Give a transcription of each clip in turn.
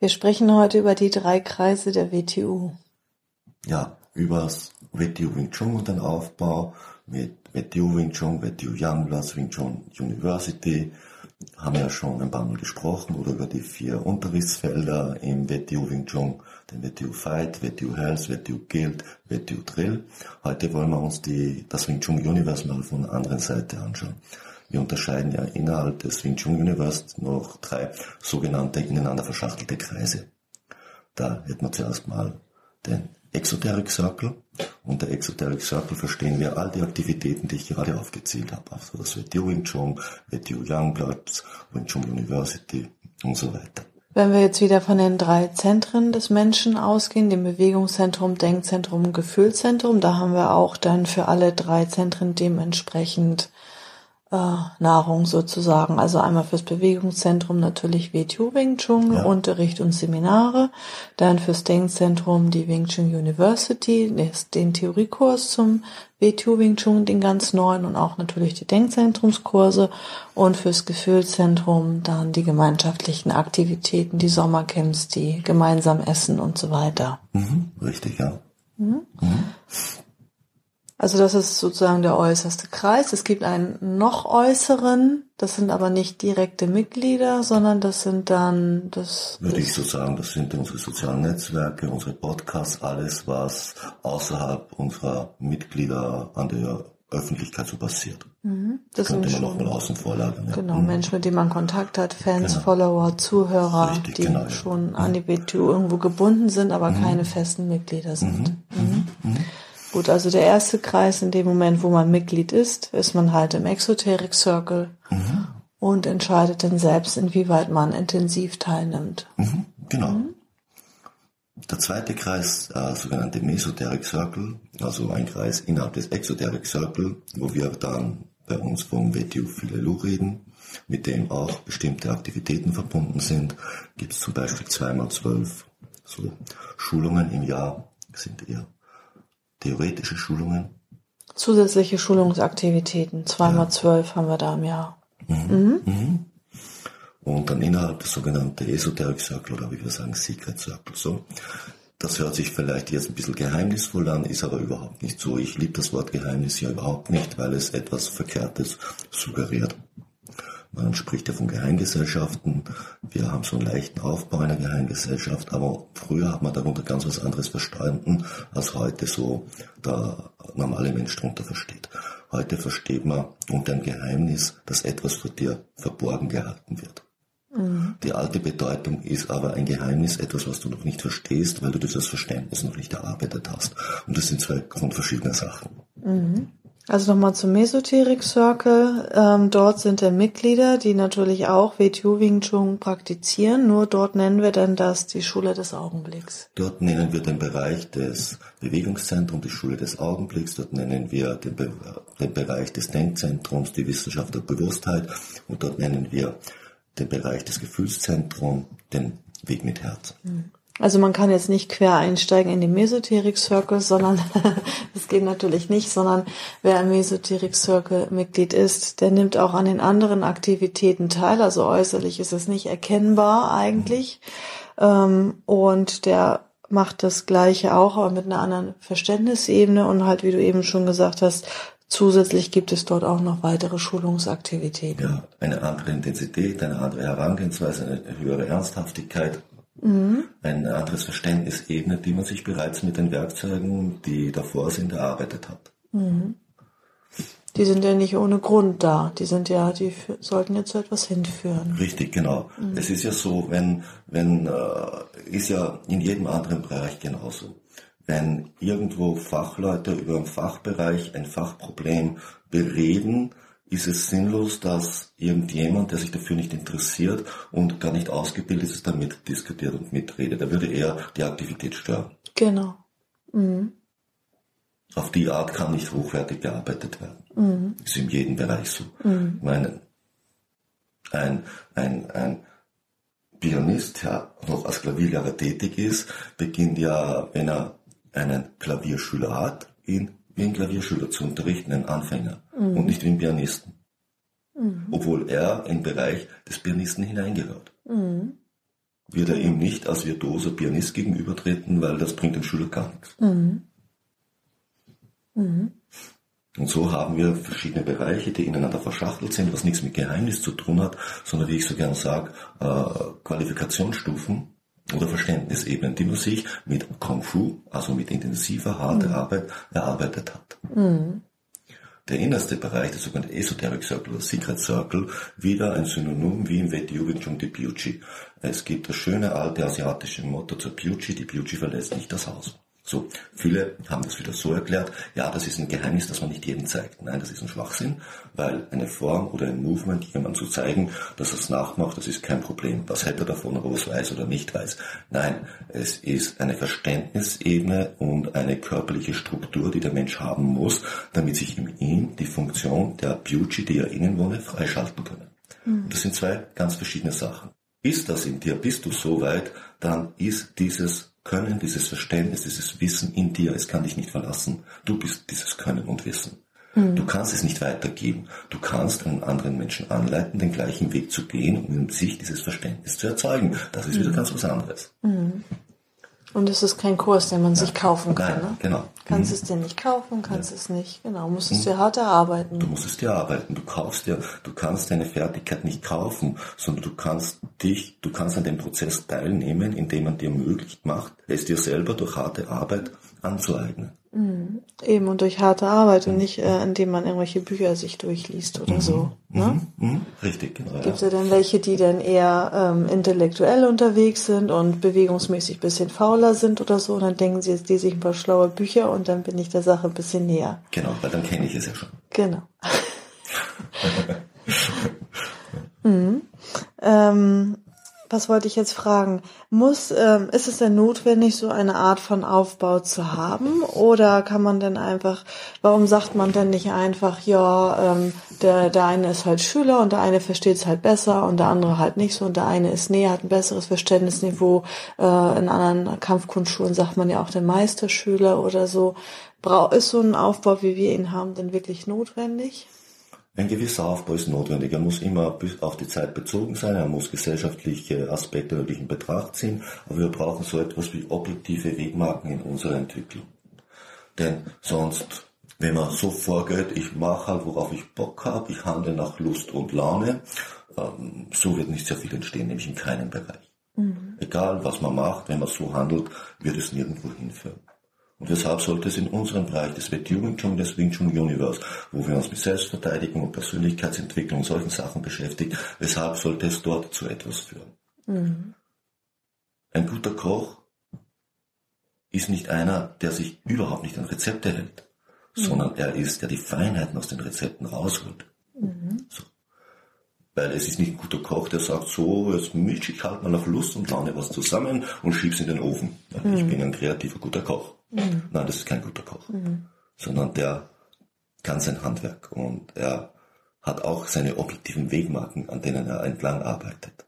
Wir sprechen heute über die drei Kreise der WTU. Ja, übers WTU Wing Chun und den Aufbau mit WTU Wing Chun, WTU Youngblood Wing Chun University. Haben wir ja schon ein paar Mal gesprochen oder über die vier Unterrichtsfelder im WTU Wing Chun, den WTU Fight, WTU Health, WTU Guild, WTU Drill. Heute wollen wir uns die, das Wing Chun Universe mal von der anderen Seite anschauen. Wir unterscheiden ja innerhalb des Wing Chun Universe noch drei sogenannte ineinander verschachtelte Kreise. Da hätten wir zuerst mal den Exoteric Circle. Unter Exoteric Circle verstehen wir all die Aktivitäten, die ich gerade aufgezählt habe. Also das WTU Wing Chun, WTU Youngbloods, Wing Chun University und so weiter. Wenn wir jetzt wieder von den drei Zentren des Menschen ausgehen, dem Bewegungszentrum, Denkzentrum, Gefühlzentrum, da haben wir auch dann für alle drei Zentren dementsprechend Nahrung sozusagen. Also einmal fürs Bewegungszentrum natürlich WTU Wing Chun, ja. Unterricht und Seminare. Dann fürs Denkzentrum die Wing Chun University, den Theoriekurs zum WTU Wing Chun, den ganz neuen und auch natürlich die Denkzentrumskurse. Und fürs Gefühlzentrum dann die gemeinschaftlichen Aktivitäten, die Sommercamps, die gemeinsam essen und so weiter. Mhm, richtig, ja. Mhm. Mhm. Also das ist sozusagen der äußerste Kreis. Es gibt einen noch äußeren, das sind aber nicht direkte Mitglieder, sondern das sind dann das. Würde ich so sagen, das sind unsere sozialen Netzwerke, unsere Podcasts, alles, was außerhalb unserer Mitglieder an der Öffentlichkeit so passiert. Mhm. Das könnte man noch mal außen vor. Ja. Genau, mhm. Menschen, mit denen man Kontakt hat, Fans, genau. Follower, Zuhörer, Richtig, die genau, schon ja. an die BTU irgendwo gebunden sind, aber mhm. keine festen Mitglieder sind. Mhm. Gut, also der erste Kreis in dem Moment, wo man Mitglied ist, ist man halt im Exoteric Circle mhm. und entscheidet dann selbst, inwieweit man intensiv teilnimmt. Mhm, genau. Mhm. Der zweite Kreis, äh, sogenannte Mesoteric Circle, also ein Kreis innerhalb des Exoteric Circle, wo wir dann bei uns vom WTU Philelu reden, mit dem auch bestimmte Aktivitäten verbunden sind, gibt es zum Beispiel zweimal zwölf so Schulungen im Jahr, sind eher theoretische Schulungen. Zusätzliche Schulungsaktivitäten, zweimal ja. zwölf haben wir da im Jahr. Mhm. Mhm. Mhm. Und dann innerhalb des sogenannten Esoteric Circle oder wie wir sagen Secret Circle. So. Das hört sich vielleicht jetzt ein bisschen geheimnisvoll an, ist aber überhaupt nicht so. Ich liebe das Wort Geheimnis ja überhaupt nicht, weil es etwas Verkehrtes suggeriert. Man spricht ja von Geheimgesellschaften. Wir haben so einen leichten Aufbau einer Geheimgesellschaft, aber früher hat man darunter ganz was anderes verstanden, als heute so der normale Mensch darunter versteht. Heute versteht man unter einem Geheimnis, dass etwas vor dir verborgen gehalten wird. Mhm. Die alte Bedeutung ist aber ein Geheimnis, etwas, was du noch nicht verstehst, weil du dieses Verständnis noch nicht erarbeitet hast. Und das sind zwei grundverschiedene Sachen. Mhm. Also nochmal zum Mesoteric Circle. Ähm, dort sind ja Mitglieder, die natürlich auch WTU Wing Chun praktizieren. Nur dort nennen wir dann das die Schule des Augenblicks. Dort nennen wir den Bereich des Bewegungszentrums die Schule des Augenblicks. Dort nennen wir den, Be den Bereich des Denkzentrums die Wissenschaft der Bewusstheit. Und dort nennen wir den Bereich des Gefühlszentrums den Weg mit Herz. Mhm. Also man kann jetzt nicht quer einsteigen in den Mesoteric Circle, sondern das geht natürlich nicht, sondern wer im Mesoteric Circle Mitglied ist, der nimmt auch an den anderen Aktivitäten teil. Also äußerlich ist es nicht erkennbar eigentlich. Ähm, und der macht das Gleiche auch, aber mit einer anderen Verständnisebene und halt, wie du eben schon gesagt hast, Zusätzlich gibt es dort auch noch weitere Schulungsaktivitäten. Ja, eine andere Intensität, eine andere Herangehensweise, eine höhere Ernsthaftigkeit mhm. ein anderes Verständnis ebnet, die man sich bereits mit den Werkzeugen, die davor sind, erarbeitet hat. Mhm. Die sind ja nicht ohne Grund da. Die sind ja, die sollten jetzt zu etwas hinführen. Richtig, genau. Mhm. Es ist ja so, wenn, wenn, äh, ist ja in jedem anderen Bereich genauso. Wenn irgendwo Fachleute über einen Fachbereich, ein Fachproblem bereden, ist es sinnlos, dass irgendjemand, der sich dafür nicht interessiert und gar nicht ausgebildet ist, damit diskutiert und mitredet. Da würde eher die Aktivität stören. Genau. Mhm. Auf die Art kann nicht hochwertig gearbeitet werden. Mhm. Ist in jedem Bereich so. Mhm. Ich meine, ein, ein, ein Pianist, der noch als Klavierlehrer tätig ist, beginnt ja, wenn er einen Klavierschüler hat, ihn wie ein Klavierschüler zu unterrichten, einen Anfänger, und nicht wie einen Pianisten. Obwohl er im Bereich des Pianisten hineingehört. Mhm. Wird er ihm nicht als virtuoser Pianist gegenübertreten, weil das bringt dem Schüler gar nichts. Mhm. Mhm. Und so haben wir verschiedene Bereiche, die ineinander verschachtelt sind, was nichts mit Geheimnis zu tun hat, sondern wie ich so gern sage, äh, Qualifikationsstufen oder Verständnisebenen, die man sich mit Kung Fu, also mit intensiver, harter Arbeit, erarbeitet hat. Der innerste Bereich, der sogenannte Esoteric Circle oder Secret Circle, wieder ein Synonym wie im Wet Wing Chun die Piuchi. Es gibt das schöne alte asiatische Motto zur Piuchi, die Piuchi verlässt nicht das Haus. So, viele haben das wieder so erklärt, ja, das ist ein Geheimnis, das man nicht jedem zeigt. Nein, das ist ein Schwachsinn, weil eine Form oder ein Movement jemand zu zeigen, dass er es nachmacht, das ist kein Problem. Was hätte er davon, ob er es weiß oder nicht weiß? Nein, es ist eine Verständnisebene und eine körperliche Struktur, die der Mensch haben muss, damit sich in ihm die Funktion der Beauty, die er innen wohne, freischalten können. Und das sind zwei ganz verschiedene Sachen. Ist das in dir, bist du so weit, dann ist dieses Können, dieses Verständnis, dieses Wissen in dir, es kann dich nicht verlassen. Du bist dieses Können und Wissen. Du kannst es nicht weitergeben. Du kannst einen anderen Menschen anleiten, den gleichen Weg zu gehen, um in sich dieses Verständnis zu erzeugen. Das ist wieder ganz was anderes. Und es ist kein Kurs, den man sich kaufen kann. Nein, ne? genau. Kannst es dir nicht kaufen, kannst es nicht, genau, musst es dir hart erarbeiten. Du musst es dir arbeiten. Du kaufst dir, du kannst deine Fertigkeit nicht kaufen, sondern du kannst dich, du kannst an dem Prozess teilnehmen, indem man dir möglich macht, es dir selber durch harte Arbeit anzueignen. Eben und durch harte Arbeit und nicht, äh, indem man irgendwelche Bücher sich durchliest oder so. Ne? Mhm, richtig, genau. Ja. Gibt es ja dann welche, die dann eher ähm, intellektuell unterwegs sind und bewegungsmäßig ein bisschen fauler sind oder so. Und dann denken sie, jetzt lese ich ein paar schlaue Bücher und dann bin ich der Sache ein bisschen näher. Genau, weil dann kenne ich es ja schon. Genau. mhm. ähm, was wollte ich jetzt fragen? Muss, ähm, ist es denn notwendig, so eine Art von Aufbau zu haben? Oder kann man denn einfach, warum sagt man denn nicht einfach, ja, ähm, der, der eine ist halt Schüler und der eine versteht es halt besser und der andere halt nicht so und der eine ist näher, hat ein besseres Verständnisniveau. Äh, in anderen Kampfkunstschulen sagt man ja auch der Meisterschüler oder so. Brau ist so ein Aufbau, wie wir ihn haben, denn wirklich notwendig? Ein gewisser Aufbau ist notwendig. Er muss immer auf die Zeit bezogen sein. Er muss gesellschaftliche Aspekte natürlich in Betracht ziehen. Aber wir brauchen so etwas wie objektive Wegmarken in unserer Entwicklung. Denn sonst, wenn man so vorgeht, ich mache halt, worauf ich Bock habe, ich handle nach Lust und Laune, ähm, so wird nicht sehr viel entstehen, nämlich in keinem Bereich. Egal, was man macht, wenn man so handelt, wird es nirgendwo hinführen. Und deshalb sollte es in unserem Bereich des Wet Wing Chun, des Wing Chun Universe, wo wir uns mit Selbstverteidigung und Persönlichkeitsentwicklung und solchen Sachen beschäftigen, weshalb sollte es dort zu etwas führen? Ein guter Koch ist nicht einer, der sich überhaupt nicht an Rezepte hält, sondern er ist, der die Feinheiten aus den Rezepten rausholt. So. Weil es ist nicht ein guter Koch, der sagt, so, jetzt mische ich halt mal auf Lust und Laune was zusammen und schieb's in den Ofen. Weil Ich bin ein kreativer, guter Koch. Nein, das ist kein guter Koch. Sondern der kann sein Handwerk und er hat auch seine objektiven Wegmarken, an denen er entlang arbeitet.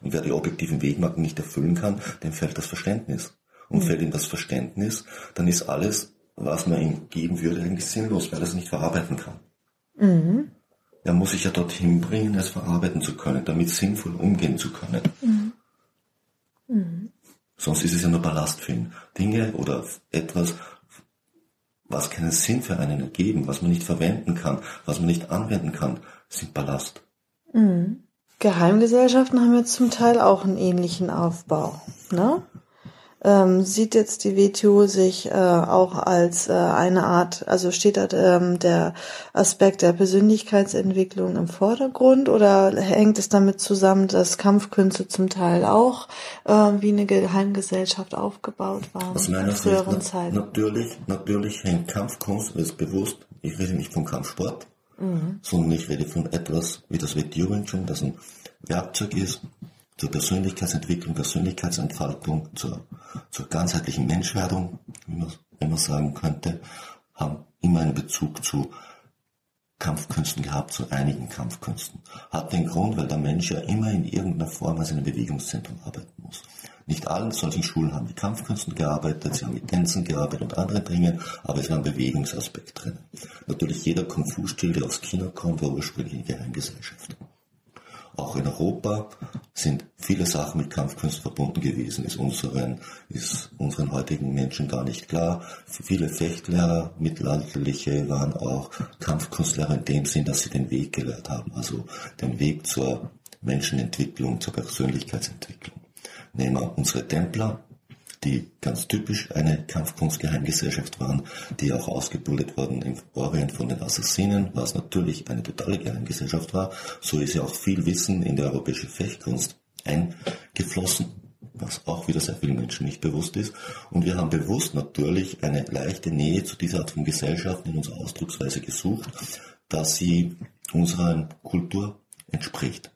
Und wer die objektiven Wegmarken nicht erfüllen kann, dem fällt das Verständnis. Und fällt ihm das Verständnis, dann ist alles, was man ihm geben würde, eigentlich sinnlos, weil er es nicht verarbeiten kann. Er muss sich ja dorthin bringen, es verarbeiten zu können, damit sinnvoll umgehen zu können. Sonst ist es ja nur Ballast für ihn. Dinge oder etwas, was keinen Sinn für einen ergeben, was man nicht verwenden kann, was man nicht anwenden kann, sind Ballast. Geheimgesellschaften haben jetzt zum Teil auch einen ähnlichen Aufbau. Ne? Ähm, sieht jetzt die WTO sich äh, auch als äh, eine Art, also steht da ähm, der Aspekt der Persönlichkeitsentwicklung im Vordergrund oder hängt es damit zusammen, dass Kampfkünste zum Teil auch äh, wie eine Geheimgesellschaft aufgebaut waren Aus in meiner Sicht, früheren na, Zeiten? natürlich, natürlich hängt Kampfkunst, das ist bewusst, ich rede nicht vom Kampfsport, mhm. sondern ich rede von etwas wie das Chun, das ein Werkzeug ist zur Persönlichkeitsentwicklung, Persönlichkeitsentfaltung, zur, zur ganzheitlichen Menschwerdung, wie man, wenn man sagen könnte, haben immer einen Bezug zu Kampfkünsten gehabt, zu einigen Kampfkünsten. Hat den Grund, weil der Mensch ja immer in irgendeiner Form als einem Bewegungszentrum arbeiten muss. Nicht allen solchen Schulen haben mit Kampfkünsten gearbeitet, sie haben mit Tänzen gearbeitet und anderen Dingen, aber es war ein Bewegungsaspekt drin. Natürlich jeder Kung-Fu-Stil, der aus China kommt, war ursprünglich eine Geheimgesellschaft. Auch in Europa sind viele Sachen mit Kampfkünsten verbunden gewesen, ist unseren, ist unseren heutigen Menschen gar nicht klar. Viele Fechtlehrer, mittelalterliche, waren auch Kampfkunstlehrer in dem Sinn, dass sie den Weg gelehrt haben, also den Weg zur Menschenentwicklung, zur Persönlichkeitsentwicklung. Nehmen wir unsere Templer, die ganz typisch eine Kampfkunstgeheimgesellschaft waren, die auch ausgebildet wurden im Orient von den Assassinen, was natürlich eine totale Geheimgesellschaft war. So ist ja auch viel Wissen in die europäische Fechtkunst eingeflossen, was auch wieder sehr vielen Menschen nicht bewusst ist. Und wir haben bewusst natürlich eine leichte Nähe zu dieser Art von Gesellschaften in unserer Ausdrucksweise gesucht, dass sie unserer Kultur entspricht.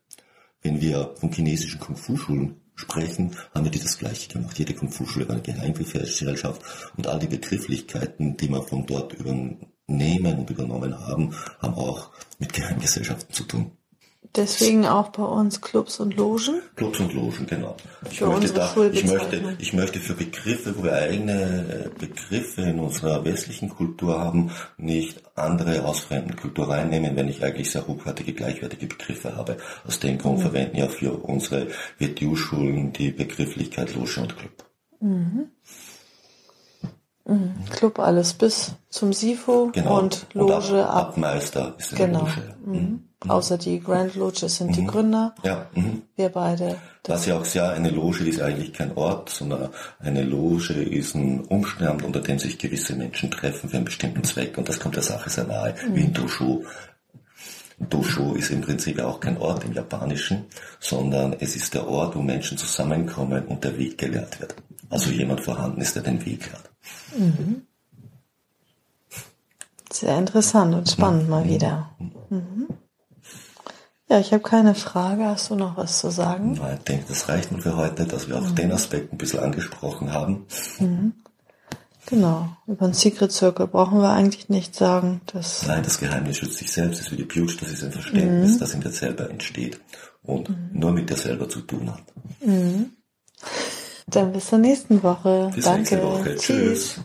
Wenn wir von chinesischen Kung-Fu-Schulen sprechen, haben wir die das Gleiche gemacht. Jede Kung-Fu-Schule war eine Geheimgesellschaft und all die Begrifflichkeiten, die wir von dort übernehmen und übernommen haben, haben auch mit Geheimgesellschaften zu tun. Deswegen auch bei uns Clubs und Logen? Clubs und Logen, genau. Ich, möchte, da, ich, möchte, ich möchte für Begriffe, wo wir eigene äh, Begriffe in unserer westlichen Kultur haben, nicht andere aus fremden Kultur reinnehmen, wenn ich eigentlich sehr hochwertige, gleichwertige Begriffe habe. Aus dem Grund mhm. verwenden ja für unsere WTU-Schulen die Begrifflichkeit Loge und Club. Mhm. Mhm. Club alles bis zum SIFO genau. und Loge und ab, ab Meister ist eine genau. Loge. Mhm. Mhm. Außer die Grand Loges sind die mhm. Gründer. Ja. Mhm. Wir beide. Was ja auch sehr, eine Loge ist eigentlich kein Ort, sondern eine Loge ist ein Umstand, unter dem sich gewisse Menschen treffen für einen bestimmten Zweck und das kommt der Sache sehr nahe, wie ein Dosho. Dosho ist im Prinzip auch kein Ort im Japanischen, sondern es ist der Ort, wo Menschen zusammenkommen und der Weg gelehrt wird. Also jemand vorhanden ist, der den Weg lehrt. Mhm. Sehr interessant und spannend mal wieder. Mhm. Ja, ich habe keine Frage. Hast du noch was zu sagen? Nein, ich denke, das reicht nur für heute, dass wir auch mhm. den Aspekt ein bisschen angesprochen haben. Mhm. Genau. Über den Secret Circle brauchen wir eigentlich nicht sagen. Dass Nein, das Geheimnis schützt sich selbst, ist wie die Beauty, das ist ein Verständnis, mhm. das in dir selber entsteht und mhm. nur mit dir selber zu tun hat. Mhm. Dann bis zur nächsten Woche. Bis Danke. nächste Woche. Tschüss. Tschüss.